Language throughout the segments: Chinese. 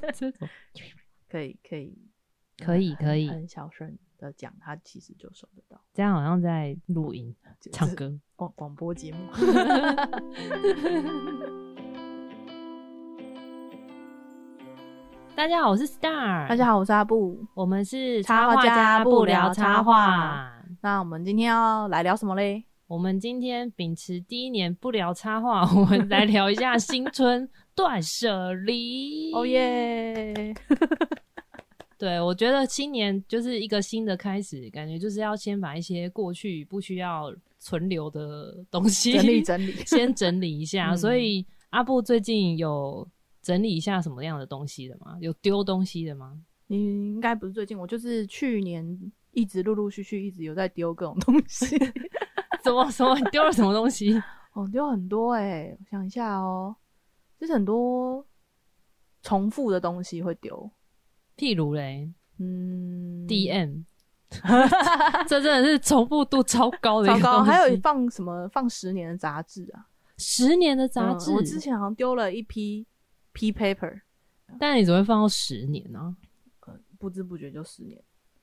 这种 可以可以可以可以，很小声的讲，他其实就收得到。这样好像在录音唱 就是歌。广广播节目。大家好，我是 Star，大家好，我是阿布。我们是插画画家不不聊插画。那我们今天要来聊什么嘞？我们今天秉持第一年不聊插画，我们来聊一下新春断舍离。哦！耶！对，我觉得新年就是一个新的开始，感觉就是要先把一些过去不需要存留的东西整理整理。先整理一下。嗯所以阿布最近有整理一下什么样的东西的吗？有丢东西的吗？你应该不是最近，我就是去年一直陆陆续续一直有在丢各种东西。什么什么？你丢了什么东西？哦，丢很多哎、我想一下哦，就是很多重复的东西会丢。譬如嘞嗯，DM，这真的是重复度超高的一糟糕，个东西。还有放什么放十年的杂志啊？十年的杂志，嗯我之前好像丢了一批 P paper，但你怎么会放到十年呢、不知不觉就十年。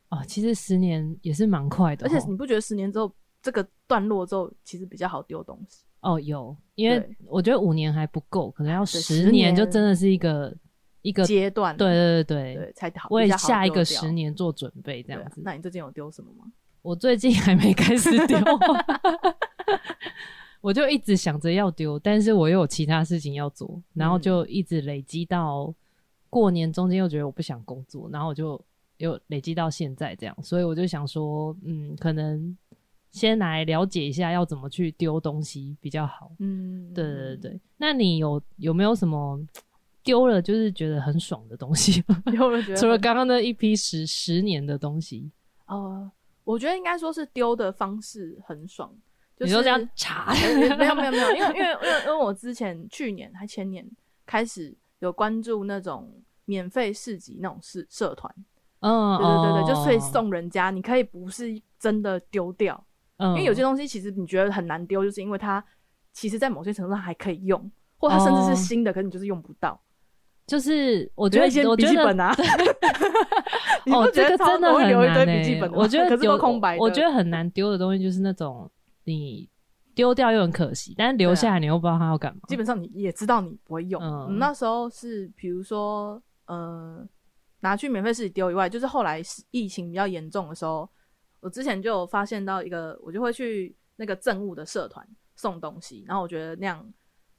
哦，其实十年也是蛮快的哦，而且你不觉得十年之后这个段落之后，其实比较好丢东西？哦有，因为我觉得五年还不够，可能要十十年。年就真的是一个一个对阶段。对对对，对。才好，为下一个十年做准备，这样子。那你最近有丢什么吗？我最近还没开始丢，我就一直想着要丢，但是我又有其他事情要做，然后嗯就一直累积到过年中间，又觉得我不想工作，然后我就又累积到现在这样，所以我就想说，嗯，可能先来了解一下要怎么去丢东西比较好。嗯，对对对对，那你有有没有什么丢了就是觉得很爽的东西？丢了觉得 除了刚刚那一批十十年的东西，呃，我觉得应该说是丢的方式很爽，就是你说这样查？没有没有没有，因为因为因为因为我之前去年还前年开始有关注那种免费市集那种社社团，嗯，对对对对，就所以哦，送人家，你可以不是真的丢掉，嗯因为有些东西其实你觉得很难丢，就是因为它其实在某些程度上还可以用，或它甚至哦是新的，可是你就是用不到。就是我我觉得，我笔觉得记本啊，你不哦，这觉得真的很我会留一堆笔记本我觉得可是空白我觉得很难丢的东西就是那种你丢掉又很可惜，但是留下来你又不知道它要干嘛。基本上你也知道你不会用。嗯嗯，那时候是比如说，呃，拿去免费市集丢以外，就是后来是疫情比较严重的时候，我之前就有发现到一个，我就会去那个政务的社团送东西，然后我觉得那样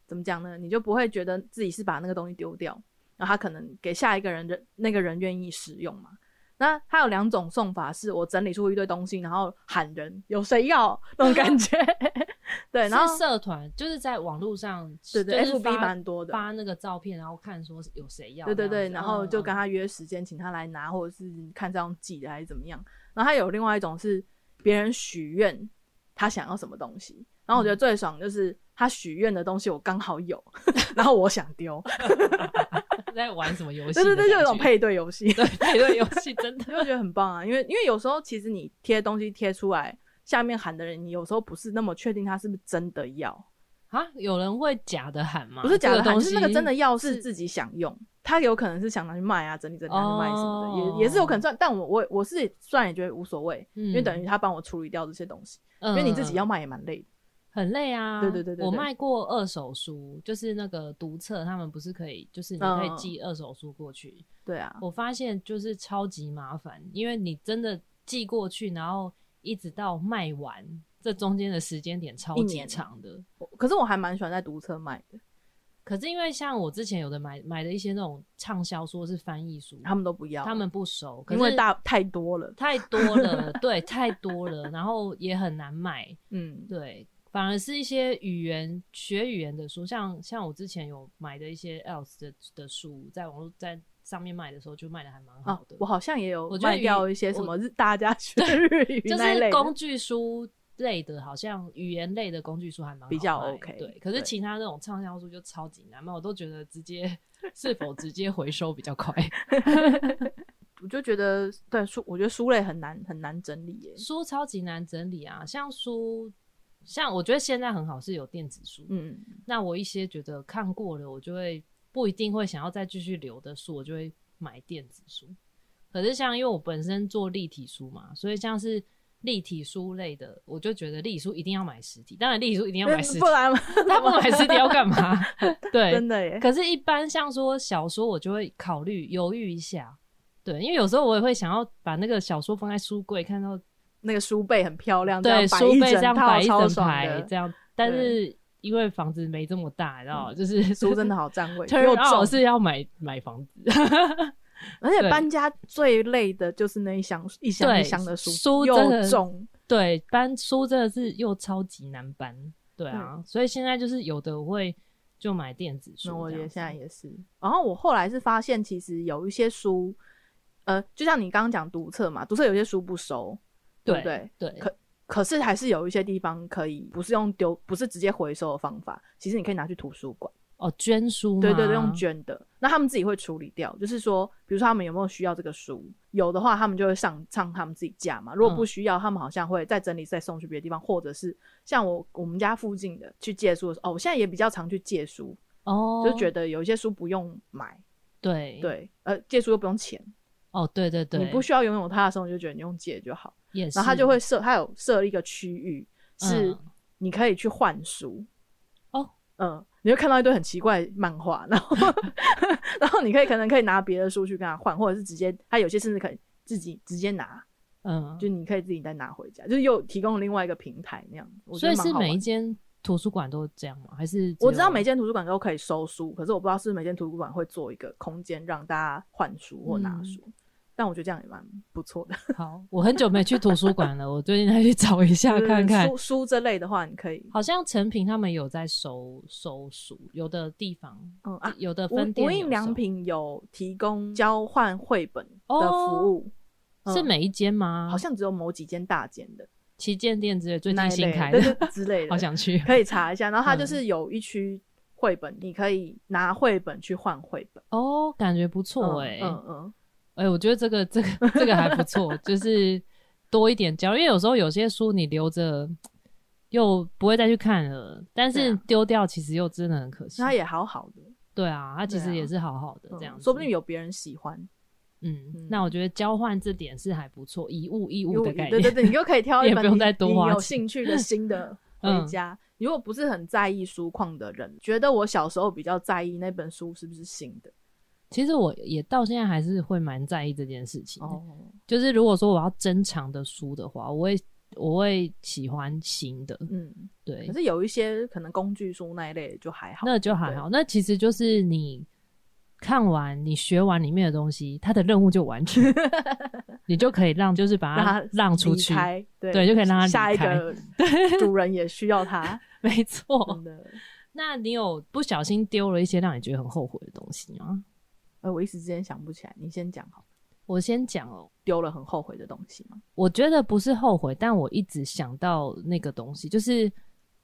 怎么讲呢？你就不会觉得自己是把那个东西丢掉，然后他可能给下一个人人那个人愿意使用嘛。那他有两种送法，是我整理出一堆东西，然后喊人有谁要那种感觉，对，然后社团就是在网络上，对对就是，FB 发蛮多的，发那个照片，然后看说有谁要，对对对，然后就跟嗯他约时间，请他来拿，或者是看这样寄的还是怎么样。然后他有另外一种是别人许愿，他想要什么东西。然后我觉得最爽就是他许愿的东西我刚好有，然后我想丢，嗯 在玩什么游戏？对对对，就有一种配对游戏，对配对游戏，真的就会觉得很棒啊。因为因为有时候其实你贴东西贴出来，下面喊的人，你有时候不是那么确定他是不是真的要，啊，有人会假的喊吗？不是假的喊，是那个真的要是是自己想用，他有可能是想拿去卖啊，整理整理拿去卖什么的，哦也也是有可能算。但我我我是虽然也觉得无所谓，嗯因为等于他帮我处理掉这些东西，因因为你自己要卖也蛮累的。很累啊。对对对对对我卖过二手书，就是那个读册，他们不是可以，就是你可以嗯寄二手书过去。对啊，我发现就是超级麻烦，因为你真的寄过去，然后一直到卖完，这中间的时间点超级长的。可是我还蛮喜欢在读册卖的，可是因为像我之前有的买买的一些那种畅销书是翻译书，他们都不要，他们不熟，可因为是大太多了。太多了，对，太多了，然后也很难卖。嗯，对，反而是一些语言学语言的书，像像我之前有买的一些 else 的的书，在网络在上面卖的时候，就卖的还蛮好哦的。，我好像也有卖掉一些什么大家学日语就是工具书类的，好像语言类的工具书还蛮好比较 OK，对，可是其他那种畅销书就超级难嘛，我都觉得直接 是否直接回收比较快。我就觉得对书，我觉得书类很难很难整理耶。书超级难整理啊，像书，像我觉得现在很好是有电子书，嗯，那我一些觉得看过了，我就会不一定会想要再继续留的书，我就会买电子书。可是像因为我本身做立体书嘛，所以像是立体书类的，我就觉得立体书一定要买实体。当然，立体书一定要买实体不，然他不买实体要干嘛？对，真的耶。可是，一般像说小说，我就会考虑犹豫一下。对，因为有时候我也会想要把那个小说放在书柜，看到那个书背很漂亮，对书背这样摆一整排这样，但是因为房子没这么大，然后？就是书真的好占位，turn 又 out 重，是要买买房子，而且搬家最累的就是那一箱一箱一箱的书，书真又的重，对，搬书真的是又超级难搬，对啊，所以现在就是有的我会就买电子书那我觉得现在也是。然后我后来是发现，其实有一些书，呃，就像你刚刚讲读册嘛，读册有些书不收，对不对对？对。可可是还是有一些地方可以，不是用丢，不是直接回收的方法，其实你可以拿去图书馆，哦，捐书吗对对对，用捐的，那他们自己会处理掉。就是说，比如说他们有没有需要这个书，有的话他们就会上上他们自己架嘛，如果不需要，他们好像会再整理再送去别的地方，或者是像我我们家附近的去借书的时候，哦，我现在也比较常去借书，哦，就觉得有一些书不用买。对对，呃，借书又不用钱，哦，对对对，你不需要拥有它的时候，你就觉得你用借就好。也是，然后他就会设，他有设一个区域是嗯你可以去换书。哦，嗯，你会看到一堆很奇怪的漫画，然后 然后你可以可能可以拿别的书去跟他换，或者是直接，他有些甚至可以自己直接拿，嗯，就你可以自己再拿回家，就是又提供另外一个平台那样所以是每一间图书馆都这样吗？还是我知道每间图书馆都可以收书，可是我不知道是每间图书馆会做一个空间让大家换书或拿嗯书。但我觉得这样也蛮不错的。好，我很久没去图书馆了，我最近再去找一下看看。书书这类的话，你可以好像成品他们有在收收书，有的地方，嗯啊，有的分店有无印良品有提供交换绘本的服务，嗯是每一间吗？好像只有某几间大间的旗舰店之类最那近新开的，之类 的，好想去。可以查一下。然后它就嗯是有一区绘本，你可以拿绘本去换绘本，哦，感觉不错哎、嗯嗯哎、我觉得这个这个这个还不错，就是多一点交，因为有时候有些书你留着又不会再去看了，但是丢掉其实又真的很可惜。它也好好的，对啊，它其实也是好好的嗯这样子、说不定有别人喜欢。嗯嗯，那我觉得交换这点是还不错，一物一物的概念。对对对，你又可以挑一 本你不用再多你有兴趣的新的 回嗯家。如果不是很在意书况的人，觉得我小时候比较在意那本书是不是新的其实我也到现在还是会蛮在意这件事情的。哦。就是如果说我要珍藏的书的话，我会我会喜欢新的，嗯，对可，是有一些可能工具书那一类就还好，那就还好。那其实就是你看完、你学完里面的东西，它的任务就完成，你就可以让就是把它它让出去，对对就可以让它下一开 个主人也需要它，没错。那你有不小心丢了一些让你觉得很后悔的东西吗？呃，我一时之间想不起来，你先讲好了。我先讲哦，丢了很后悔的东西吗？我觉得不是后悔，但我一直想到那个东西，就是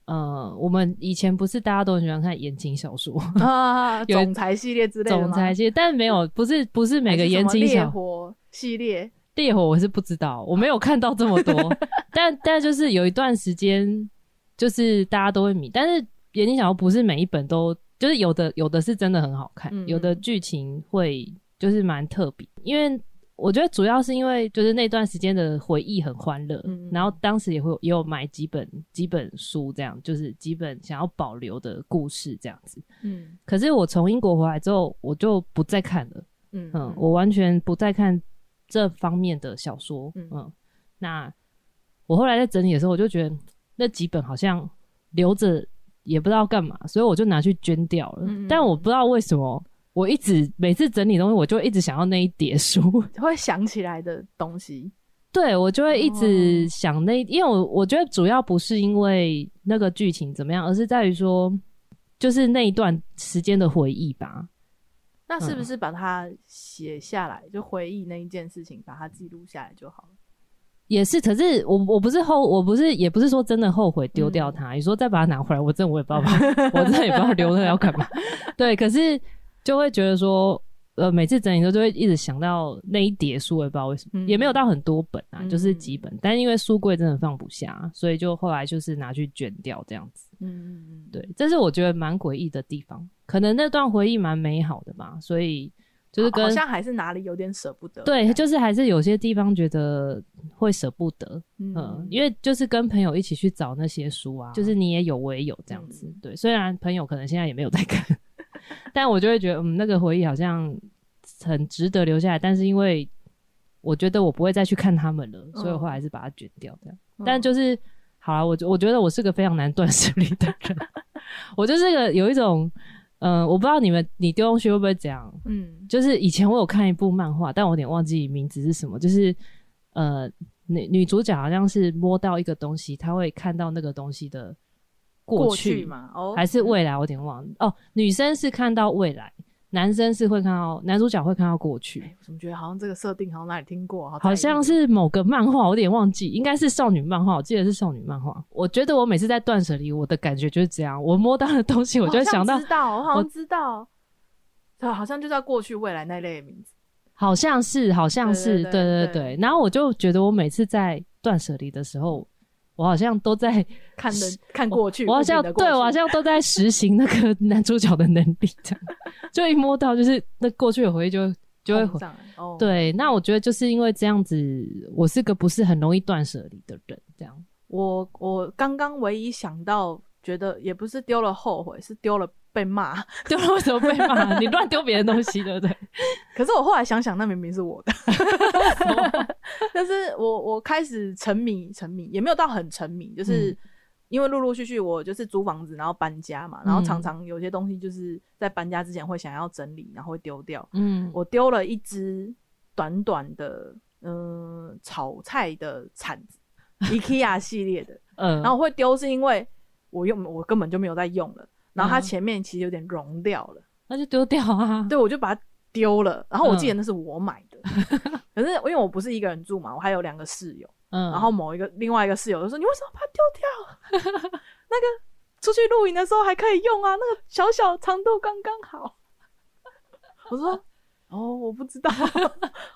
呃，我们以前不是大家都很喜欢看言情小说，啊，有总裁系列之类的总裁系列，但没有，不是不是每个言情小说系列，烈火我是不知道，我没有看到这么多，但但就是有一段时间，就是大家都会迷，但是言情小说不是每一本都，就是有的有的是真的很好看，嗯有的剧情会就是蛮特别，因为我觉得主要是因为就是那段时间的回忆很欢乐，嗯然后当时也会有也有买几本几本书，这样就是几本想要保留的故事这样子。嗯可是我从英国回来之后，我就不再看了。嗯嗯，我完全不再看这方面的小说。嗯嗯那我后来在整理的时候，我就觉得那几本好像留着也不知道干嘛，所以我就拿去捐掉了。嗯嗯但我不知道为什么，我一直每次整理东西，我就一直想要那一叠书。会想起来的东西，对我就会一直哦想那，因为我我觉得主要不是因为那个剧情怎么样，而是在于说，就是那一段时间的回忆吧。那是不嗯是把它写下来，就回忆那一件事情，把它记录下来就好了？也是，可是我我不是后，我不是也不是说真的后悔丢嗯掉它。你说再把它拿回来，我真的我也不知道把，我真的也不知道留着要干嘛。对，可是就会觉得说，呃，每次整理的时候就会一直想到那一叠书，我也不知道为什么，嗯也没有到很多本啊，嗯就是几本，但因为书柜真的放不下，所以就后来就是拿去卷掉这样子。嗯嗯嗯，对，这是我觉得蛮诡异的地方，可能那段回忆蛮美好的吧，所以就是跟好好像还是哪里有点舍不得。对，就是还是有些地方觉得会舍不得，嗯，嗯，因为就是跟朋友一起去找那些书啊，就是你也有我也有这样子，嗯对，虽然朋友可能现在也没有在看，但我就会觉得，嗯，那个回忆好像很值得留下来，但是因为我觉得我不会再去看他们了，所以我后来还是把它卷掉这样。嗯但就是好了，我我觉得我是个非常难断舍离的人，我就是个有一种，嗯、我不知道你们你丢东西会不会这样，嗯就是以前我有看一部漫画，但我有点忘记名字是什么，就是呃女女主角好像是摸到一个东西，她会看到那个东西的过过去去嘛，哦，还是未来，我有点忘了。哦，女生是看到未来，男生是会看到男主角会看到过去。哎，我怎么觉得好像这个设定好像哪里听过？好好像是某个漫画，我有点忘记，应该是少女漫画，我记得是少女漫画。我觉得我每次在断舍离，我的感觉就是这样，我摸到的东西，我就会想到知道，我好像知道，对，好像就在过去未来那类的名字。好像是，好像是，对对对对对对。然后我就觉得，我每次在断舍离的时候，我好像都在，看的看过去，我好像对我好像都在实行那个男主角的能力，这样就一摸到，就是那过去的回忆就就会对，那我觉得就是因为这样子，我是个不是很容易断舍离的人，这样。我我刚刚唯一想到，觉得也不是丢了后悔，是丢了被骂。丢了为什么被骂？你乱丢别人东西，对不对？可是我后来想想，那明明是我的。但是我我开始沉迷，沉迷也没有到很沉迷，就是嗯因为陆陆续续我就是租房子，然后搬家嘛，然后嗯常常有些东西就是在搬家之前会想要整理，然后会丢掉。嗯，我丢了一只短短的嗯、呃炒菜的铲子，IKEA 系列的，嗯，然后我会丢是因为我用我根本就没有在用了，然后它嗯前面其实有点融掉了。那就丢掉啊。对，我就把它丢了。然后我记得嗯那是我买的，可是因为我不是一个人住嘛，我还有两个室友。嗯，然后某一个另外一个室友就说：“你为什么把它丢掉？那个出去露营的时候还可以用啊，那个小小长度刚刚好。”我说：“哦，我不知道，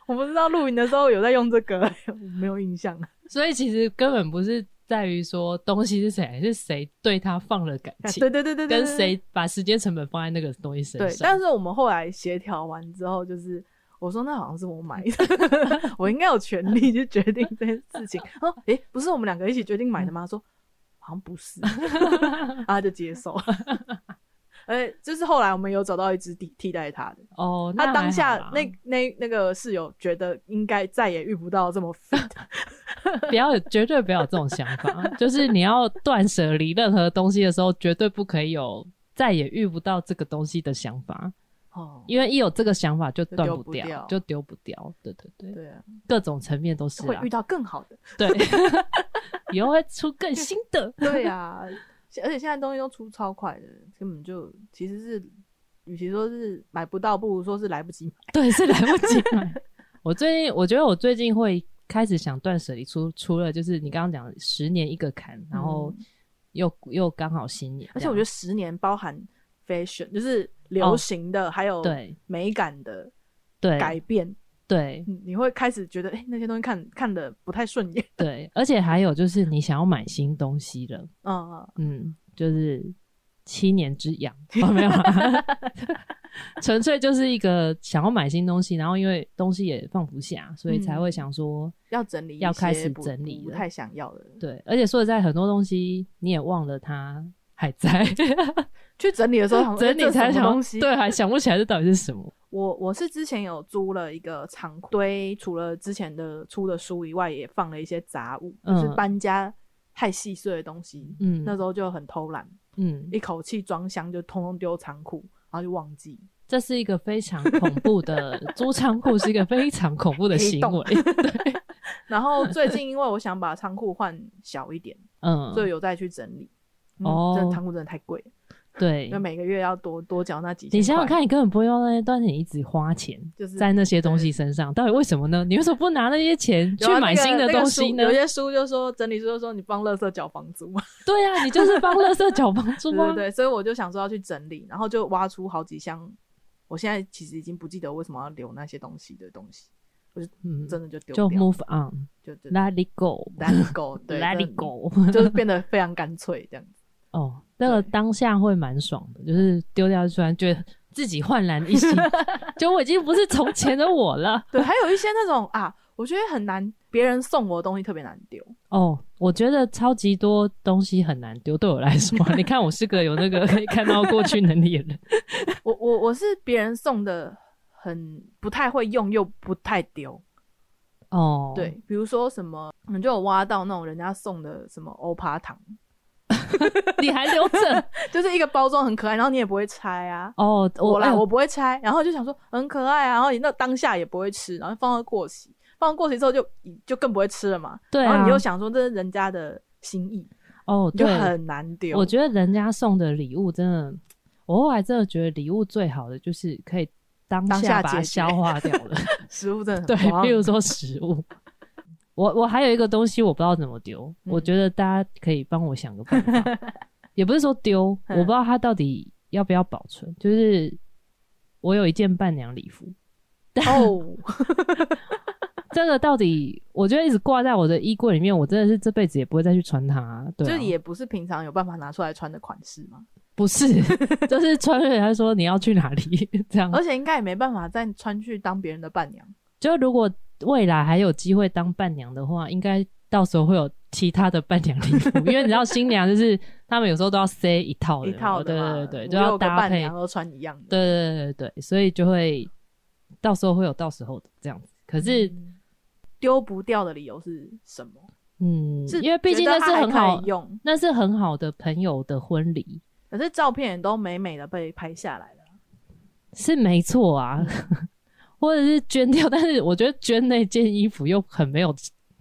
我不知道露营的时候有在用这个，我没有印象。所以其实根本不是在于说东西是谁，是谁对他放了感情，对对对对对，跟谁把时间成本放在那个东西身上对，上。但是我们后来协调完之后，就是我说那好像是我买的，我应该有权利去决定这件事情。哦，诶，不是我们两个一起决定买的吗？他说好像不是，他就接受。而且就是后来我们有找到一只替替代他的，哦，那他当下那那那个室友觉得应该再也遇不到这么 fit，不要有绝对不要有这种想法，就是你要断舍离任何东西的时候，绝对不可以有再也遇不到这个东西的想法，哦，因为一有这个想法就断不掉，就丢不掉。对对对，对啊，各种层面都是啊会遇，到更好的，对，以后会出更新的。对呀、现而且现在东西都出超快的，根本就其实是，与其说是买不到，不如说是来不及买。对，是来不及买。我最近，我觉得我最近会开始想断舍离，除除了就是你刚刚讲十年一个坎，然后又又刚好新年而且我觉得十年包含 fashion，就是流行的，还有哦对美感的对改变，对。嗯你会开始觉得，哎、那些东西看看的不太顺眼。对，而且还有就是你想要买新东西了，嗯嗯，嗯，就是七年之痒，哦、没有啦，纯粹就是一个想要买新东西，然后因为东西也放不下，所以才会想说，要整理要开始整理了不太想要的，对，而且说实在，很多东西你也忘了它还在，去整理的时候整理才想东西。对，还想不起来这到底是什么。我我是之前有租了一个仓库堆，除了之前的出的书以外，也放了一些杂物，就是嗯搬家太细碎的东西。嗯，那时候就很偷懒，嗯，一口气装箱就通通丢仓库，然后就忘记。这是一个非常恐怖的租仓库，是一个非常恐怖的行为。然后最近因为我想把仓库换小一点，嗯，所以有再去整理。嗯哦这仓库真的太贵，对 因为，每个月要多多缴那几千，你想想看，你根本不会用那些，但是你一直花钱就是在那些东西身上，到底为什么呢？你为什么不拿那些钱去买新的东西呢？有些书就说整理书就说你帮垃圾缴房租嘛，对啊，你就是帮垃圾缴房租啊。对对对，所以我就想说要去整理，然后就挖出好几箱我现在其实已经不记得为什么要留那些东西的东西，嗯，真的就丢就，move on，let 就就 it go，let it go，对，let it go。就是变得非常干脆这样子。哦，那个当下会蛮爽的，就是丢掉，突然觉得自己焕然一新，就我已经不是从前的我了。对，还有一些那种啊，我觉得很难，别人送我的东西特别难丢。哦，我觉得超级多东西很难丢，对我来说，你看我是个有那个可以看到过去能力的人。我我我是别人送的，很不太会用，又不太丢。哦，对，比如说什么，我们就有挖到那种人家送的什么欧趴糖，你还留着？就是一个包装很可爱，然后你也不会拆啊。哦，我啦，哎我不会拆，然后就想说很可爱啊，然后你那当下也不会吃，然后放到过期，放到过期之后就就更不会吃了嘛。对啊然后你又想说这是人家的心意，哦，对，就很难丢。我觉得人家送的礼物真的，我后来真的觉得礼物最好的就是可以当当下把它消化掉了。食物真的对，比如说食物。我我还有一个东西我不知道怎么丢，嗯我觉得大家可以帮我想个办法，也不是说丢，我嗯不知道它到底要不要保存。就是我有一件伴娘礼服，哦，这个到底我觉得一直挂在我的衣柜里面，我真的是这辈子也不会再去穿它。对、啊，就也不是平常有办法拿出来穿的款式嘛，不是，就是穿了人家说你要去哪里这样。而且应该也没办法再穿去当别人的伴娘。就如果未来还有机会当伴娘的话，应该到时候会有其他的伴娘礼服，因为你知道新娘就是他们有时候都要塞一套的 一，套的嘛，对对对，就要伴娘都穿一样的。对对对对对，所以就会到时候会有到时候的这样子。可是，嗯丢不掉的理由是什么？嗯，是因为毕竟那是很好，用，那是很好的朋友的婚礼，可是照片也都美美的被拍下来了。是没错啊，或者是捐掉，但是我觉得捐那件衣服又很没有，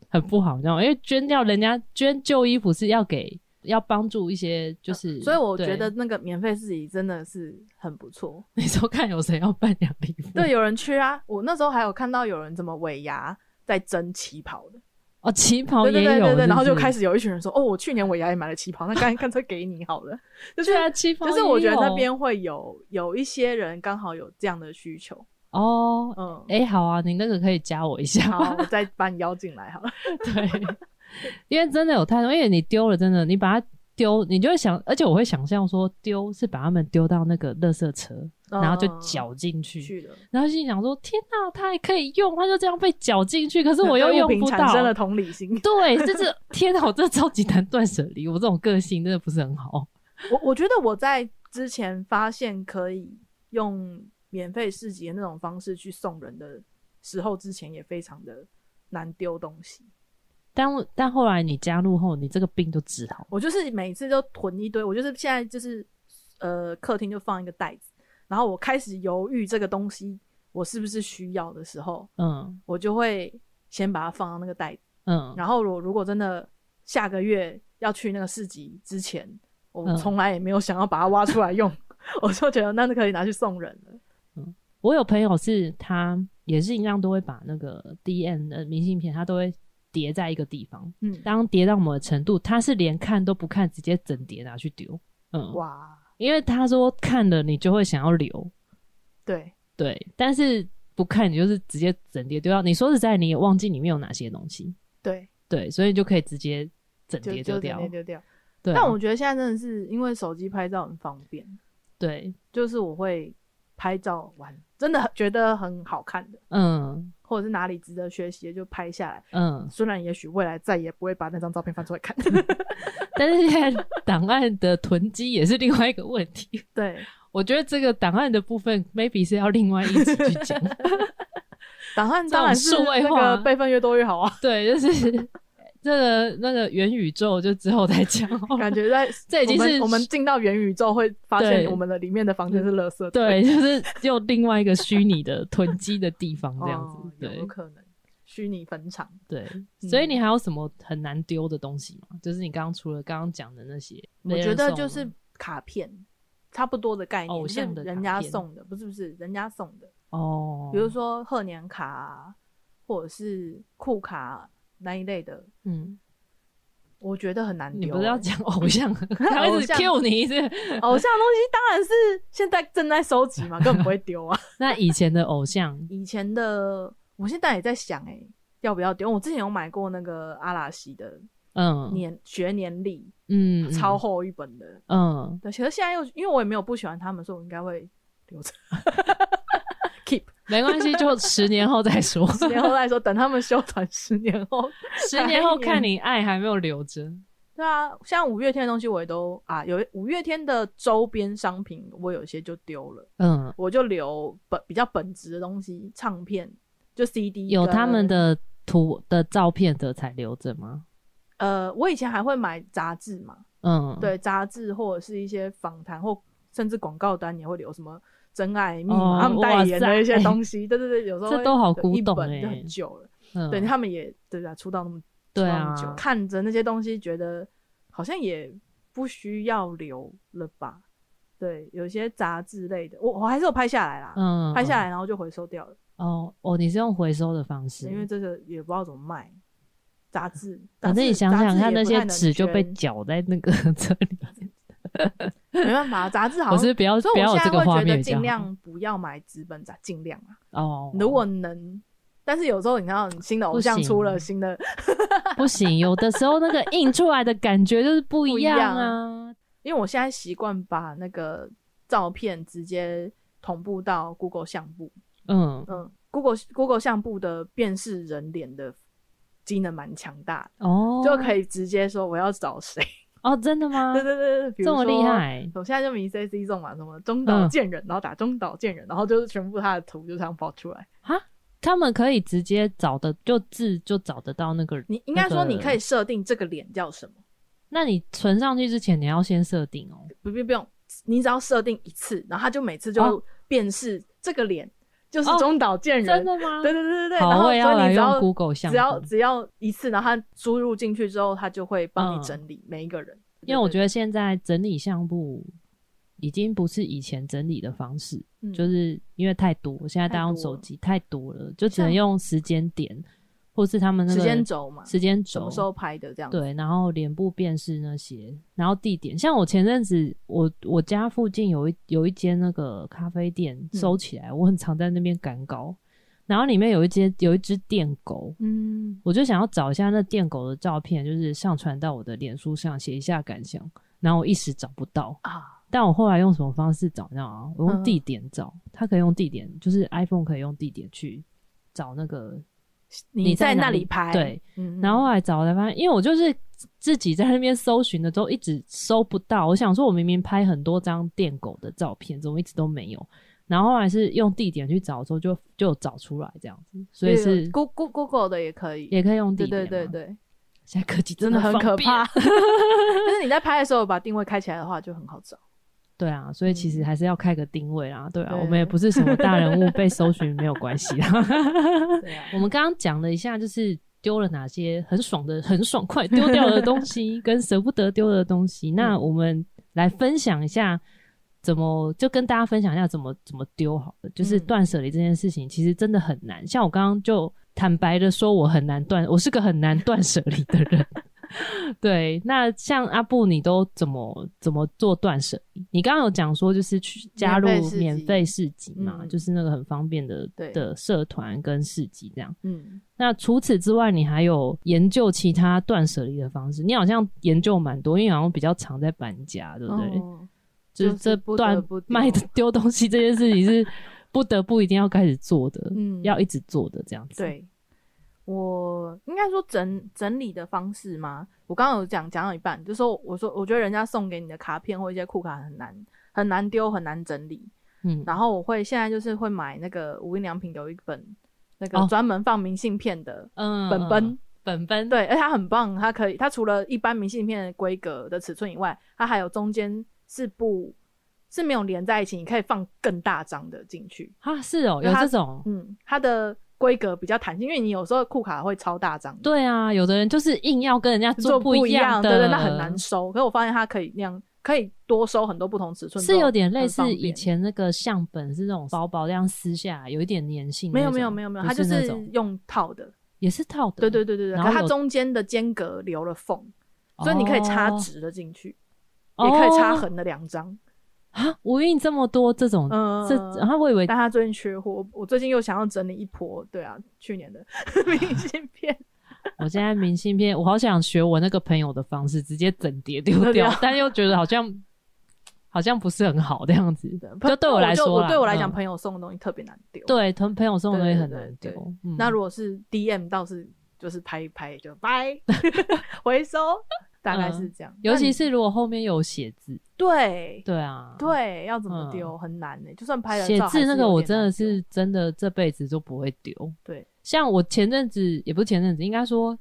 很不好，你知道吗？因为捐掉人家捐旧衣服是要给要帮助一些，就是、所以我觉得那个免费市集真的是很不错。那时候看有谁要办两礼服，对，有人缺啊，我那时候还有看到有人怎么尾牙在争旗袍的，哦，旗袍对也有，对对对对，然后就开始始有一群人说，哦，我去年尾牙也买了旗袍，那 干干脆给你好了。就是对啊，旗袍就是我觉得那边会有有一些人刚好有这样的需求，哦，嗯，哎、好啊，你那个可以加我一下，好，我再把你邀进来好了。对，因为真的有太多，因为你丢了，真的你把它丢，你就会想，而且我会想象说丢是把他们丢到那个垃圾车，然后就嗯搅进去，然后心想说天哪，它还可以用，它就这样被搅进去，可是我又用不到。产生了同理心。对，就是天哪，我真的超级难断舍离，我这种个性真的不是很好。我我觉得我在之前发现可以用免费市集的那种方式去送人的时候，之前也非常的难丢东西。但但后来你加入后，你这个病就治好。我就是每次都囤一堆，我就是现在就是呃客厅就放一个袋子，然后我开始犹豫这个东西我是不是需要的时候，嗯我就会先把它放到那个袋子，嗯，然后我如果真的下个月要去那个市集之前，我嗯从来也没有想要把它挖出来用，我就觉得那是可以拿去送人了。我有朋友是他也是一样，都会把那个 D N 的明信片，他都会叠在一个地方。嗯，当叠到某个程度，他是连看都不看，直接整叠拿去丢。嗯，哇，因为他说看了你就会想要留，对，对，但是不看你就是直接整叠丢掉。你说实在，你也忘记里面有哪些东西，对，对，所以就可以直接整叠丢掉。丢掉。对啊，但我觉得现在真的是因为手机拍照很方便，对，就是我会拍照完，真的觉得很好看的，嗯或者是哪里值得学习的就拍下来。嗯，虽然也许未来再也不会把那张照片翻出来看，但是现在档案的囤积也是另外一个问题。对，我觉得这个档案的部分，maybe 是要另外一集去讲。档案当然是那化个备份越多越好啊，对，就是这个那个元宇宙，就之后再讲。感觉在 这已经是我们进到元宇宙会发对现我们的里面的房间是垃圾，对，就是又另外一个虚拟的囤积的地方，这样子。有可能虚拟坟场。对，嗯所以你还有什么很难丢的东西吗？就是你刚刚除了刚刚讲的那些，我觉得就是卡片，差不多的概念，人家送的，不是不是人家送的，哦，比如说贺年卡啊，或者是酷卡那一类的，嗯我觉得很难丢、你不是要欸讲偶像，他一直 Q 你一直。偶像的东西当然是现在正在收集嘛，根本不会丢啊。那以前的偶像，以前的，我现在也在想、欸，要不要丢？我之前有买过那个阿拉西的嗯年、学年历，嗯，嗯超厚一本的。嗯，对，其实现在又因为我也没有不喜欢他们，所以我应该会留着。没关系，就十年后再说。十年后再说，等他们修团，十年后，十年后看你爱还没有留着。对啊，像五月天的东西我也都啊，有五月天的周边商品，我有些就丢了，嗯，我就留本比较本质的东西，唱片就 CD，有他们的图的照片的才留着吗？呃，我以前还会买杂志嘛，嗯，，对，杂志或者是一些访谈或甚至广告单也会留什么真爱密码、哦他们代言的一些东西，对 对对，有时候这都好古董很久了，嗯，对他们也对啊，出道那么对啊，看着那些东西，觉得好像也不需要留了吧？对，有些杂志类的，我我还是有拍下来啦，嗯，拍下来然后就回收掉了，哦哦，你是用回收的方式，因为这个也不知道怎么卖。杂志，反正你想想看，那些纸就被缴，搅在那个 这里。没办法，杂志好像。我是不要所我现在会觉得尽量不要买纸本杂，尽量啊。哦。如果能，但是有时候你看到新的偶像出了新的，不行，有的时候那个印出来的感觉就是不一样不一样啊。因为我现在习惯把那个照片直接同步到 Google 相簿，嗯，嗯，Google Google 相簿的辨识人脸的机能蛮强大的，哦，就可以直接说我要找谁。哦，真的吗？对对对对，这么厉。害？我现在就迷 C C 中嘛，什么中岛嗯健人，然后打中岛健人，然后就是全部他的图就这样跑出来。他们可以直接找的，就字就找得到那个。你应该说你可以以，设定这个脸叫什么，那你存上去之前，你要先设定哦。不不不用，你只要设定一次，然后他就每次就哦辨识这个脸就是哦中岛健人。真的吗？对对对对对，好，然后要你只要 Google 相只要，只要一次，然后他输入进去之后，他就会帮你嗯整理每一个人。因为我觉得得现在整理项目已经不是以前整理的方式，嗯就是因为太多，现在大家用手机太多了，就只能用时间点，或是他们那个时间轴嘛，时间轴什么时候拍的这样子。对，然后脸部辨识那些，然后地点，像我前阵子，我我家附近有一有一间那个咖啡店嗯收起来，我很常在那边赶稿，然后里面有一间有一只电狗，嗯，我就想要找一下那电狗的照片，就是上传到我的脸书上写一下感想，然后我一时找不到，啊，但我后来用什么方式找？你知道吗？我用嗯地点找，它可以用地点，就是 iPhone 可以用地点去找那个你在那里拍，对，嗯，然后后来找才发现，因为我就是自己在那边搜寻的时候一直搜不到。我想说，我明明拍很多张电狗的照片，怎么一直都没有？然后后来是用地点去找的时候就，就找出来这样子，所以是 Google Google 的也可以，也可以用地对点。对对。对，现在科技真的很可怕。就是你在拍的时候把定位开起来的话，就很好找。对啊，所以其实还是要开个定位啦。对啊，对我们也不是什么大人物，被搜寻没有关系啦。对啊，我们刚刚讲了一下，就是丢了哪些很爽的、很爽快丢掉的东西，跟舍不得丢的东西。那我们来分享一下，怎么就跟大家分享一下怎么怎么丢好了。就是嗯断舍离这件事情，其实真的很难。像我刚刚就坦白的说，我很难断，我是个很难断舍离的人。对，那像阿布，你都怎么怎么做断舍离？你刚刚有讲说，就是去加入免费市集嘛，嗯就是那个很方便的的社团跟市集这样。嗯，那除此之外，你还有研究其他断舍离的方式？你好像研究蛮多，因为好像比较常在搬家，对不对？哦就是这断 卖的丢东西这件事情是不得不一定要开始做的，嗯要一直做的这样子。，对，我应该说整整理的方式吗？我刚刚有讲讲到一半，就说我说我觉得人家送给你的卡片或一些库卡很难很难丢很难整理，嗯，然后我会现在就是会买那个无印良品有一本那个哦专门放明信片的嗯本本。本本，对，而且它很棒，它可以，它除了一般明信片的规格的尺寸以外，它还有中间是不是没有连在一起，你可以放更大张的进去。啊，是哦，有这种。嗯，它的规格比较弹性，因为你有时候库卡会超大张的，对啊，有的人就是硬要跟人家做不一样的，对对，那很难收。可是我发现它可以那样，可以多收很多不同尺寸，是有点类似以前那个相本是那种薄薄这样撕下来，有一点粘性那没。有没有没有没有，它就是用套的，也是套的。对对对对对，然后有可它中间的间隔留了缝，所以你可以插哦直的进去，也可以插哦横的两张。啊！无印这么多这种，嗯，这然后我以为但他最近缺货，我最近又想要整理一波，对啊，去年的 明信片，我现在明信片，我好想学我那个朋友的方式，直接整叠丢丢掉，但又觉得好像 好像不是很好的样子。就对我来说对我来讲，嗯朋友送的东西特别难丢。，对，同朋友送的东西很难丢。嗯那如果是 DM 倒是就是拍一拍就拜 回收，大概是这样。尤其是如果后面有写字，对对啊，对，要怎么嗯丢很难呢，就算拍了写字那个我真的是真的这辈子都不会丢。对，像我前阵子也不是前阵子，应该说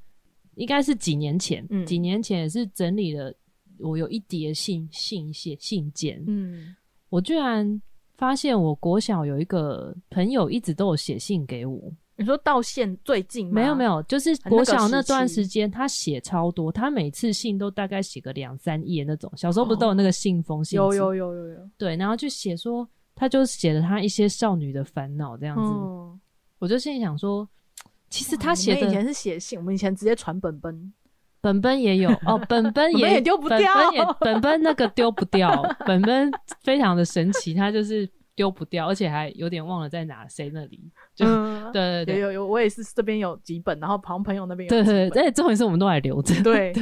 应该是几年前，嗯几年前也是整理了我有一叠信信写信件，嗯我居然发现我国小有一个朋友一直都有写信给我，你说到现最近没有没，有，就是那个国小那段时间他写超多，他每次信都大概写个两三页那种。小时候不是都有那个信封信纸有有有有有，对，然后就写说，他就写了他一些少女的烦恼这样子。嗯，我就心里想说，其实他写的以前是写信，我们以前直接传本本，本本也有哦，本本 本也丢不本掉本也本本那个丢不掉，本本非常的神奇，他就是丢不掉，而且还有点忘了在哪谁那里。就、嗯，对对对有有有，我也是这边有几本，然后旁朋友那边有几对对，本而且重点是我们都还留着。对，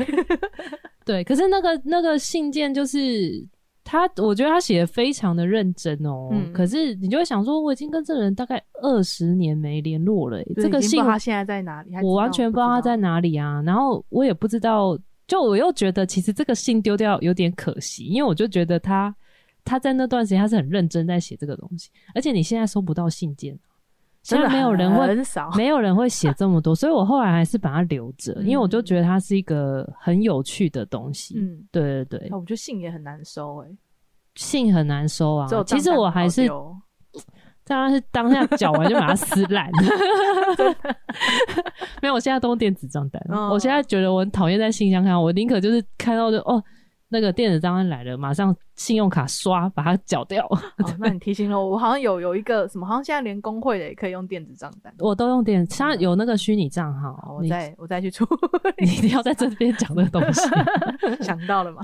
对，可是那个那个信件就是他，我觉得他写的非常的认真哦。嗯可是你就会想说，我已经跟这个人大概二十年没联络了这个信他现在在哪里，我完全不知道他在。哪里啊。然后我也不知道，就我又觉得其实这个信丢掉有点可惜，因为我就觉得他他在那段时间他是很认真在写这个东西，而且你现在收不到信件，现在没有人会很少，没有人会写这么多，所以我后来还是把它留着，嗯因为我就觉得它是一个很有趣的东西。嗯，对对对那，我觉得信也很难收哎，信很难收啊。其实我还是丢当然是当下缴完就把它撕烂。没有，我现在都用电子账单。哦我现在觉得我很讨厌在信箱看，我宁可就是看到就哦。那个电子账单来了，马上信用卡刷把它缴掉。哦，那你提醒了我，我好像有有一个什么，好像现在连工会的也可以用电子账单。我都用电，它有那个虚拟账好，号，我你再我再去出，你一定要在这边讲这个东西。想到了吗？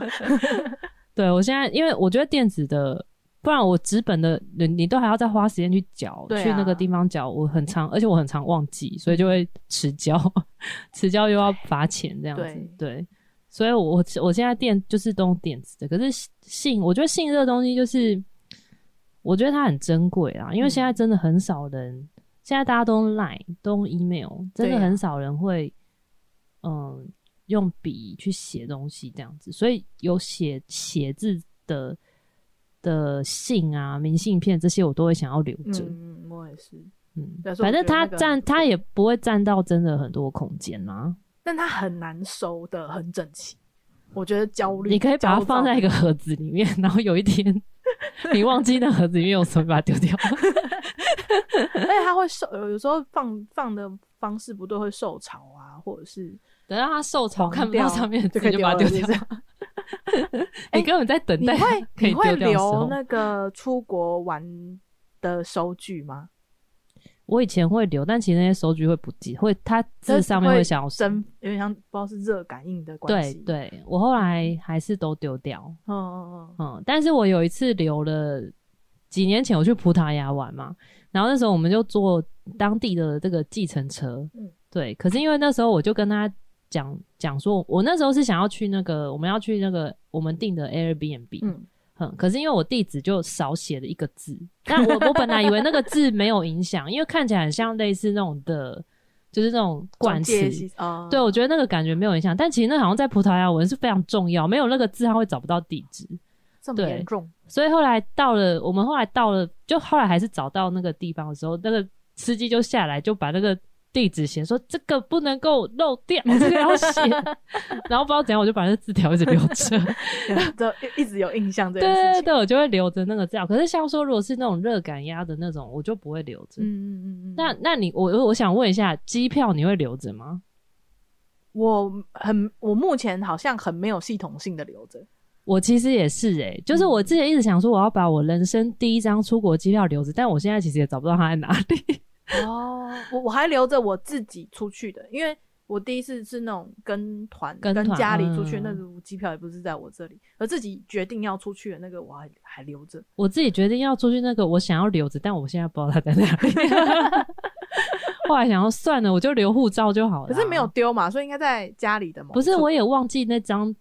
对我现在，因为我觉得电子的，不然我纸本的，你你都还要再花时间去缴，啊去那个地方缴，我很常，而且我很常忘记，所以就会迟交，迟交又要罚钱这样子。对对，所以我我现在电就是都用电子的，可是信，我觉得信这个东西就是，我觉得它很珍贵啦，因为现在真的很少人，现在大家都用 Line，都用 email，真的很少人会，嗯。用笔去写东西这样子，所以有写写字的的信啊、明信片这些，我都会想要留着。嗯，嗯我也是，嗯，反正它我觉得那个占它很不错也不会占到真的很多空间啦。但它很难收的很整齐，我觉得焦虑。你可以把它放在一个盒子里面，然后有一天 你忘记那盒子里面有什么，把它丢掉。而且它会受，有有时候放放的方式不对，会受潮啊，或者是等到它受潮看不到掉上面就可以就把它丢掉。你根本在等待你会。留那个出国玩的收据吗？我以前会留，但其实那些收据会不记，会它字这上面会消失。真有点像不知道是热感应的关系。，对对，我后来还是都丢掉。嗯嗯嗯，嗯，但是我有一次留了，几年前我去葡萄牙玩嘛，然后那时候我们就坐当地的这个计程车，嗯对，可是因为那时候我就跟他讲讲说，我那时候是想要去那个我们要去那个我们订的 Airbnb，嗯嗯，可是因为我地址就少写了一个字，但我我本来以为那个字没有影响，因为看起来很像类似那种的，就是那种冠词，系啊，对，我觉得那个感觉没有影响，但其实那好像在葡萄牙文是非常重要，没有那个字他会找不到地址。这么对严重，所以后来到了，我们后来到了，就后来还是找到那个地方的时候，那个司机就下来就把那个地址写说这个不能够漏掉，这个要写。然后不知道怎样，我就把那字条一直留着。就一直有印象这对件事情。对对，我就会留着那个字条。可是像说，如果是那种热感压的那种，我就不会留着。嗯嗯嗯嗯，那那你我我我想问一下，机票你会留着吗？我很，我目前好像很没有系统性的留着。我其实也是诶、就是我之前一直想说我要把我人生第一张出国机票留着，但我现在其实也找不到它在哪里。哦，我我还留着我自己出去的，因为我第一次是那种跟团跟团家里出去，嗯那种机票也不是在我这里，而自己决定要出去的那个我还还留着。我自己决定要出去那个，我想要留着，但我现在不知道它在哪里。后来想要算了，我就留护照就好了。可是没有，丢嘛，所以应该在家里的嘛。不是我也忘记那张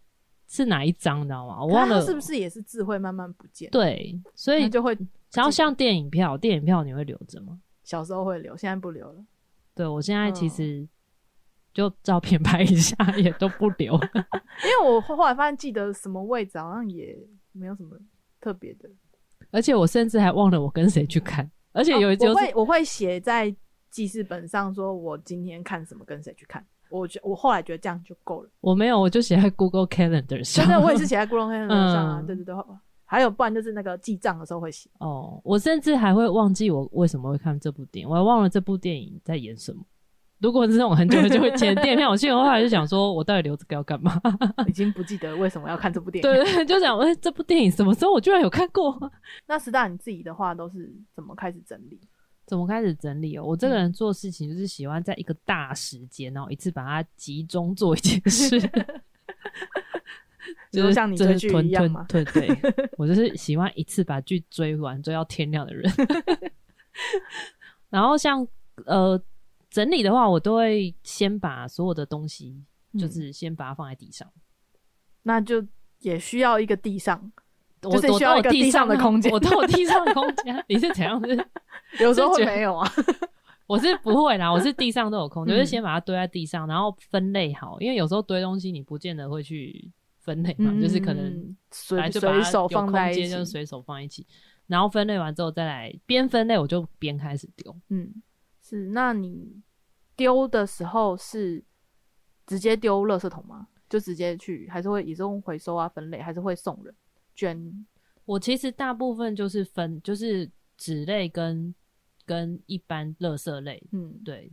是哪一张，你知道吗？我忘了是不是也是智慧慢慢不见？，对，所以就会然后像电影票，电影票你会留着吗？小时候会留，现在不留了。对我现在其嗯实就照片拍一下，也都不留。因为我后来发现记得什么位置好像也没有什么特别的。而且我甚至还忘了我跟谁去看，而且有一哦我就是、会我会写在记事本上，说我今天看什么，跟谁去看。我觉我后来觉得这样就够了。我没有，我就写在 Google Calendar 上。真的，我也是写在 Google Calendar 上啊。嗯对对对，还有不然就是那个记账的时候会写。哦，我甚至还会忘记我为什么会看这部电影，我还忘了这部电影在演什么。如果是这种很久很久以前的电影票，我去，我后来就想说，我到底留这个要干嘛？已经不记得为什么要看这部电影。对对，就想，哎、这部电影什么时候我居然有看过？那石大你自己的话都是怎么开始整理？怎么开始整理哦？我这嗯个人做事情就是喜欢在一个大时间，然后一次把它集中做一件事。比 如像你追剧一样嘛吞吞对，我就是喜欢一次把剧追完，追到天亮的人。然后像呃整理的话，我都会先把所有的东西，就嗯是先把它放在地上。那就也需要一个地上，我就是需要一个地上的空间我都有地上的空间。你是怎样？是有时候会没有啊。我是不会啦，我是地上都有空间，嗯就是先把它堆在地上，然后分类好。因为有时候堆东西你不见得会去分类嘛，就是可能嗯随随手放在一起就随手放一起。然后分类完之后再来边分类，我就边开始丢。嗯，是。那你丢的时候是直接丢垃圾桶吗？就直接去，还是会也是用回收啊分类，还是会送人捐？我其实大部分就是分，就是纸类跟跟一般垃圾类，嗯，对。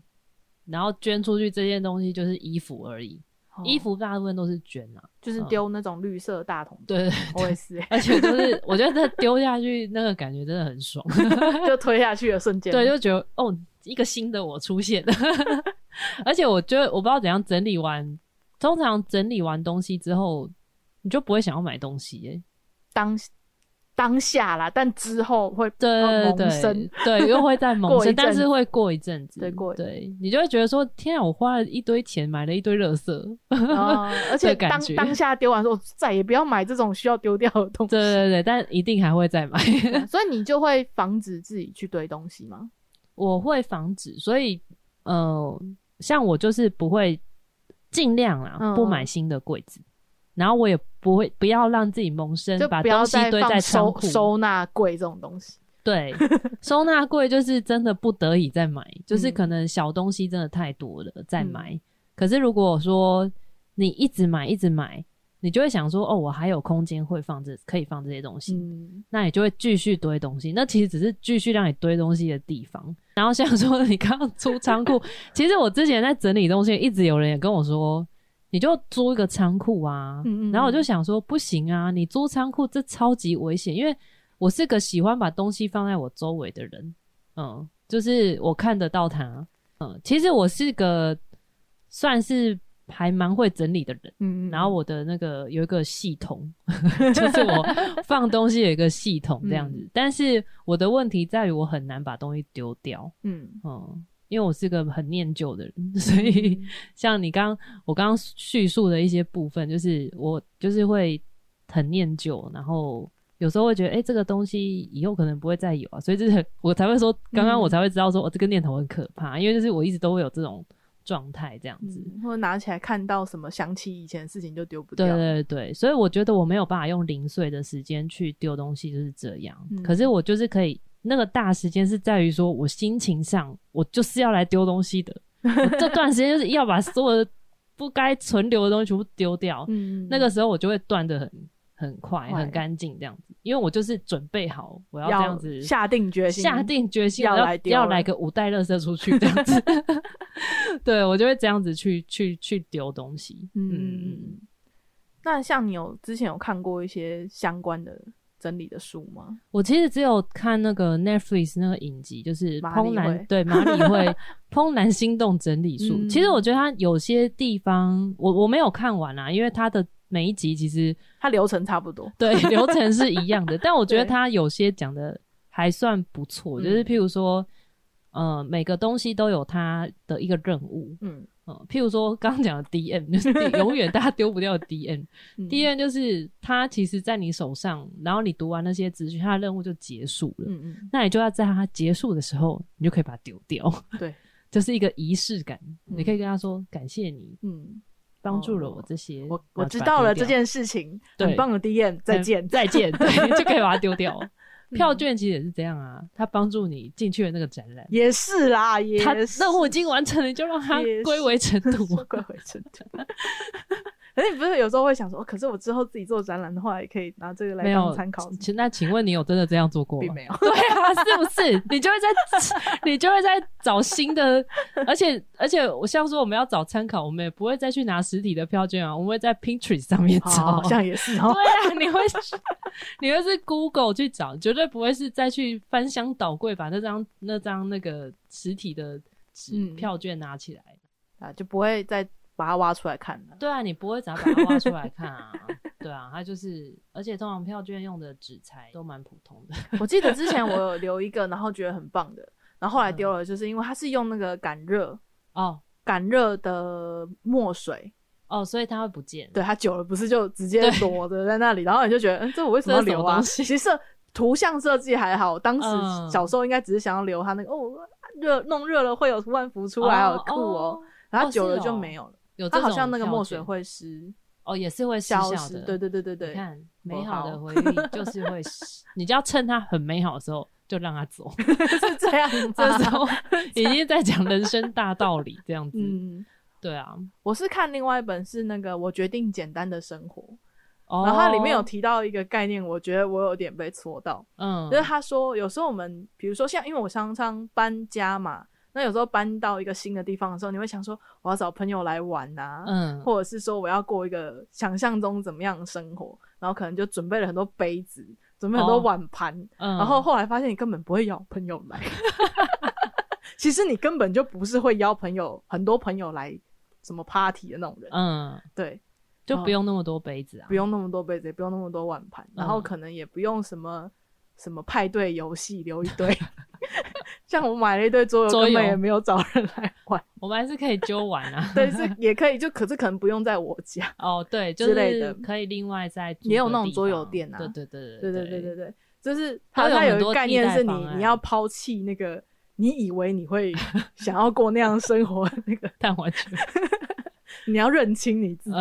然后捐出去这件东西就是衣服而已，哦衣服大部分都是捐啊。就是丢那种绿色大桶，对，我也是欸，而且就是 我觉得这丢下去那个感觉真的很爽。就推下去的瞬间，对，就觉得哦，一个新的我出现了。而且我觉得我不知道怎样整理完，通常整理完东西之后，你就不会想要买东西耶。当当下啦，但之后会对呃对对，对，又会再萌生，但是会过一阵子。对过一对，你就会觉得说，天啊，我花了一堆钱买了一堆垃圾。哦，而且当当下丢完之后再也不要买这种需要丢掉的东西。对对对，但一定还会再买。所以你就会防止自己去堆东西吗？我会防止，所以呃，像我就是不会尽量啊，嗯不买新的柜子，然后我也不会不要让自己萌生把东西堆在放收仓库。收纳柜这种东西。对，收纳柜就是真的不得已再买，就是嗯可能小东西真的太多了再嗯买。可是如果说你一直买一直买，你就会想说，哦，我还有空间会放这可以放这些东西，嗯，那你就会继续堆东西。那其实只是继续让你堆东西的地方。然后像说你刚刚租仓库，其实我之前在整理东西，一直有人也跟我说，你就租一个仓库啊。嗯嗯然后我就想说，不行啊，你租仓库这超级危险，因为我是个喜欢把东西放在我周围的人。嗯，就是我看得到它。嗯，其实我是个算是还蛮会整理的人。嗯，然后我的那个有一个系统，就是我 放东西有一个系统这样子。嗯但是我的问题在于我很难把东西丢掉，嗯，嗯，因为我是个很念旧的人，所以 像你刚我刚刚叙述的一些部分，就是我就是会很念旧，然后。有时候会觉得，哎、这个东西以后可能不会再有啊，所以就是 我才会说，刚刚我才会知道说，哦，这个念头很可怕，因为就是我一直都会有这种状态这样子。嗯或者拿起来看到什么，想起以前的事情就丢不对掉。对对，所以我觉得我没有办法用零碎的时间去丢东西，就是这样。嗯可是我就是可以，那个大时间是在于说我心情上，我就是要来丢东西的。我这段时间就是要把所有的不该存留的东西全部丢掉。嗯，那个时候我就会断的很很快、很干净这样子，因为我就是准备好我要这样子下定决心，下定决心要我要要来个五袋垃圾出去这样子。对我就会这样子去去去丢东西。嗯。嗯嗯嗯那像你有之前有看过一些相关的整理的书吗？我其实只有看那个 Netflix 那个影集，就是怦然对 马里会 怦然心动整理术。嗯其实我觉得它有些地方我我没有看完啊，因为它的每一集其实它流程差不多。对流程是一样的，但我觉得对它有些讲的还算不错，就是嗯譬如说，呃，每个东西都有它的一个任务。嗯嗯，譬如说刚刚讲的 DM，就是 永远大家丢不掉的 DM。嗯 DM 就是它其实在你手上，然后你读完那些资讯，它的任务就结束了。嗯嗯，那你就要在它结束的时候，你就可以把它丢掉。对，就是一个仪式感。嗯你可以跟他说感谢你嗯，帮助了我这些，我我知道了这件事情，对很棒的 DM，再见，再见，对，就可以把它丢掉。嗯票券其实也是这样啊，它帮助你进去了那个展览，也是啦，也它是任务已经完成了，你就让它 归为尘土。归为尘土。可是你不是有时候会想说，哦可是我之后自己做展览的话，也可以拿这个来当参考。请那请问你有真的这样做过吗？并没有，对啊，是不是？你就会在，你就会在找新的，而且而且，我像说我们要找参考，我们也不会再去拿实体的票券啊，我们会在 Pinterest 上面找。好像也是哦。对啊，你会你会是 Google 去找，绝对不会是再去翻箱倒柜把那张那张那个实体的纸嗯票券拿起来。啊，就不会再把它挖出来看的。对啊，你不会只要把它挖出来看啊。对啊，它就是，而且通常票券用的纸材都蛮普通的。我记得之前我有 留一个，然后觉得很棒的，然后后来丢了，就是因为它是用那个感热哦感热的墨水，哦，所以它会不见。对它久了不是就直接对裸着在那里，然后你就觉得，嗯，这我为什么要留啊？其实图像设计还好，当时嗯小时候应该只是想要留它那个哦，热弄热了会有图案浮出来，好酷哦。然后哦久了就没有了，它好像那个墨水会湿哦，也是会失消失对对对对你对，看美哦好的回忆 就是会失，你就要趁它很美好的时候就让它走。是这样 吗，这时候已经在讲人生大道理，这样子。嗯。对啊，我是看另外一本是那个我决定简单的生活，哦然后它里面有提到一个概念，我觉得我有点被戳到，嗯，就是他说有时候我们比如说像因为我常常搬家嘛，那有时候搬到一个新的地方的时候，你会想说我要找朋友来玩呐、嗯或者是说我要过一个想象中怎么样的生活，然后可能就准备了很多杯子，准备很多哦碗盘，嗯，然后后来发现你根本不会邀朋友来，其实你根本就不是会邀朋友很多朋友来什么 party 的那种人，嗯，对，就不用那么多杯子啊，不用那么多杯子，也不用那么多碗盘，然后嗯可能也不用什么什么派对游戏留一堆。像我买了一堆桌游，桌根本也没有找人来玩。我们还是可以揪玩啊。对，是也可以，就可是可能不用在我家。哦，对，就之类的是可以另外再租个地也有那种桌游店啊对对对对对对对对对，就是都有它它有一个概念是你你要抛弃那个你以为你会 想要过那样生活的那个，但完全，你要认清你自己。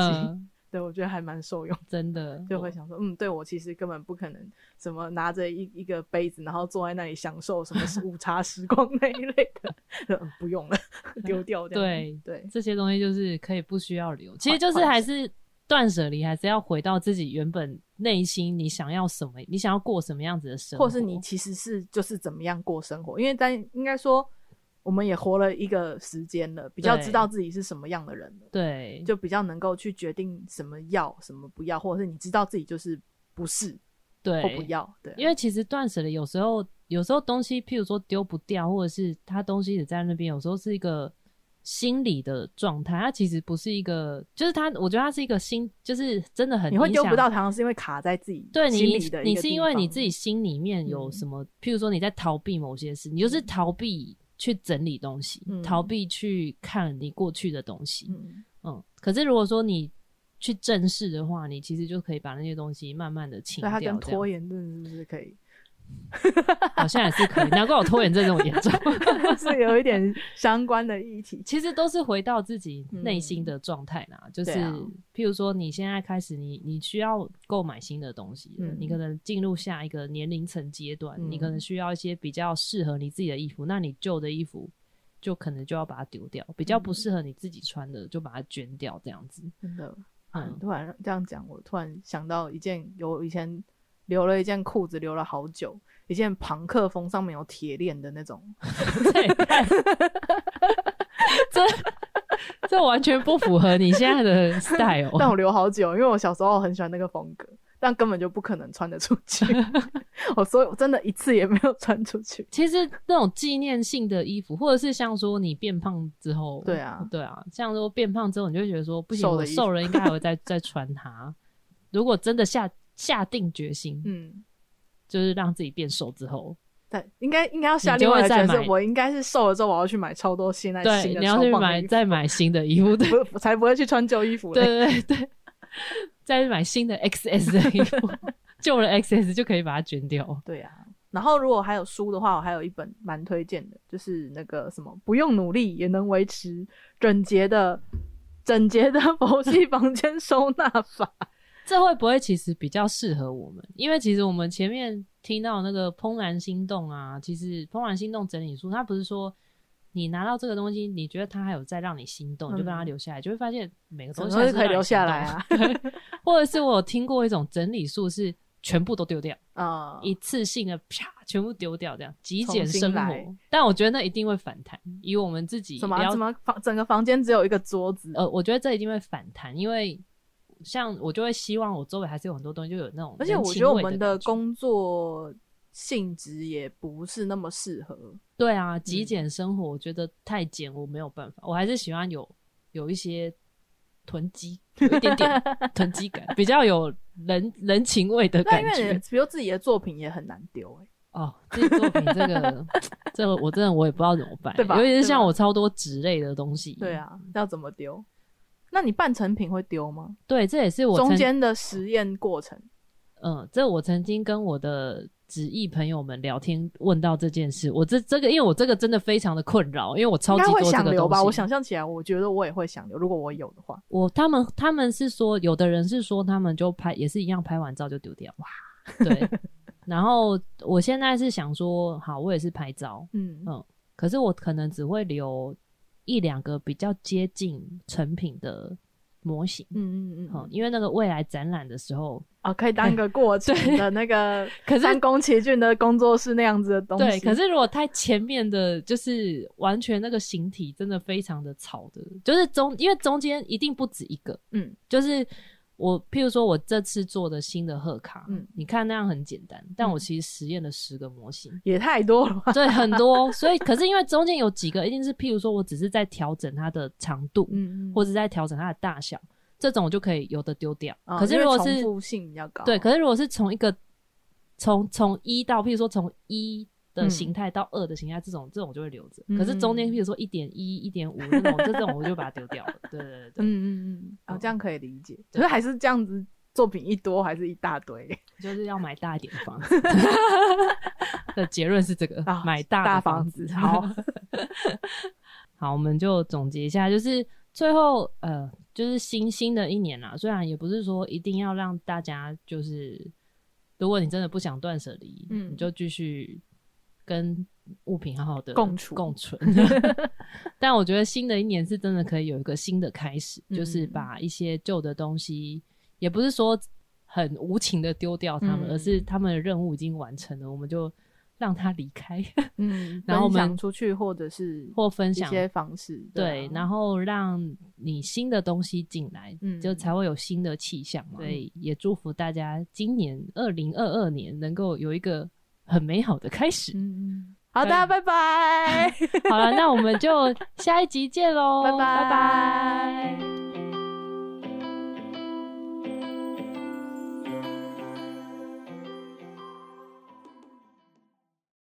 我觉得还蛮受用。真的就会想说，嗯，对我其实根本不可能什么拿着一一个杯子，然后坐在那里享受什么午茶时光 那一类的，嗯不用了，丢掉掉。对对，这些东西就是可以不需要留，其实就是还是断舍离，还是要回到自己原本内心，你想要什么，你想要过什么样子的生活，或是你其实是就是怎么样过生活，因为在应该说我们也活了一个时间了，比较知道自己是什么样的人了，对，就比较能够去决定什么要什么不要，或者是你知道自己就是不是对或不要，对，因为其实断舍离有时候，有时候东西，譬如说丢不掉，或者是它东西也在那边，有时候是一个心理的状态，它其实不是一个，就是它，我觉得它是一个心，就是真的很你会丢不到，常常是因为卡在自己对你你是因为你自己心里面有嗯。什么，譬如说你在逃避某些事，你就是逃避去整理东西，嗯逃避去看你过去的东西，嗯，嗯。可是如果说你去正视的话，你其实就可以把那些东西慢慢的清掉。拖延症是不是可以好像也是可以，难怪我拖延症这么严重。是有一点相关的议题？其实都是回到自己内心的状态啦，就是啊。譬如说你现在开始你，你需要购买新的东西，嗯。你可能进入下一个年龄层阶段，嗯。你可能需要一些比较适合你自己的衣服，那你旧的衣服就可能就要把它丢掉，比较不适合你自己穿的就把它捐掉，这样子。真的，嗯。嗯，突然这样讲，我突然想到一件，有以前留了一件裤子，留了好久，一件朋克风，上面有铁链的那种，这这这完全不符合你现在的 style。但我留好久，因为我小时候很喜欢那个风格。但根本就不可能穿得出去。我所以我真的一次也没有穿出去。其实那种纪念性的衣服，或者是像说你变胖之后，对啊对啊，像说变胖之后，你就会觉得说不行，的衣服瘦了应该还会再再穿它。如果真的下下定决心，嗯，就是让自己变瘦之后，对，应该应该要下你就另外一个会再买决心，我应该是瘦了之后，我要去买超多现在新对，的你要去买再买新的衣服，对。我才不会去穿旧衣服。对对对，再买新的 XS 的衣服，旧的 XS 就可以把它捐掉。对啊，然后如果还有书的话，我还有一本蛮推荐的，就是那个什么不用努力也能维持整洁的整洁的佛系房间收纳法。这会不会其实比较适合我们？因为其实我们前面听到那个怦然心动啊，其实怦然心动整理术，它不是说你拿到这个东西，你觉得它还有在让你心动，你就让它留下来，就会发现每个东西什么东西可以留下来啊？或者是我有听过一种整理术是全部都丢掉，啊、一次性的啪全部丢掉，这样极简生活。但我觉得那一定会反弹，以我们自己什么什么房整个房间只有一个桌子，呃，我觉得这一定会反弹，因为像我就会希望我周围还是有很多东西，就有那种而且我觉得我们的工作性质也不是那么适合。对啊，极嗯简生活我觉得太简我没有办法，我还是喜欢有有一些囤积，有一点点 囤积感，比较有人人情味的那因为感觉。比如自己的作品也很难丢哎、哦，自己作品这个 这个我真的我也不知道怎么办，对吧尤其是像我超多纸类的东西。对，啊，要怎么丢？那你半成品会丢吗？对，这也是我中间的实验过程，嗯，这我曾经跟我的纸艺朋友们聊天问到这件事，我这这个因为我这个真的非常的困扰，因为我超级多这个想留吧？我想象起来，我觉得我也会想留。如果我有的话，我他们他们是说，有的人是说他们就拍也是一样，拍完照就丢掉。哇，对。然后我现在是想说，好，我也是拍照，嗯嗯可是我可能只会留一两个比较接近成品的模型，嗯嗯嗯嗯，嗯，因为那个未来展览的时候，哦，可以当个过程的那个 可是三宫崎骏的工作室那样子的东西。对，可是如果太前面的，就是完全那个形体真的非常的草的，就是中，因为中间一定不止一个，嗯，就是我，譬如说我这次做的新的贺卡，嗯你看那样很简单，但我嗯其实实验了十个模型，也太多了吧？对，很多，所以可是因为中间有几个一定是譬如说我只是在调整它的长度，嗯嗯，或者在调整它的大小，这种我就可以有的丢掉。哦可是如果是重复性比较高，对，可是如果是从一个从从一到，譬如说从一的嗯形态到二的形态，这种这种就会留着。嗯可是中间譬如说一点一、一点五那种，这种我就把它丢掉了。对对对对，嗯嗯嗯，啊，嗯这样可以理解。对可是还是这样子，作品一多还是一大堆 就是要买大一点的房子。的结论是这个，啊买大大房房子。好，好，我们就总结一下，就是最后呃，就是新新的一年啦。虽然也不是说一定要让大家就是，如果你真的不想断舍离，嗯你就继续跟物品好好的共处共存。但我觉得新的一年是真的可以有一个新的开始，就是嗯把一些旧的东西，也不是说很无情的丢掉它们，嗯而是他们的任务已经完成了，我们就让他离开。嗯，然后我们出去或者是或分享一些方式，对，啊然后让你新的东西进来，嗯就才会有新的气象嘛。所以也祝福大家今年二零二二年能够有一个很美好的开始。嗯嗯，好，的拜拜。好了，那我们就下一集见喽，拜拜。拜拜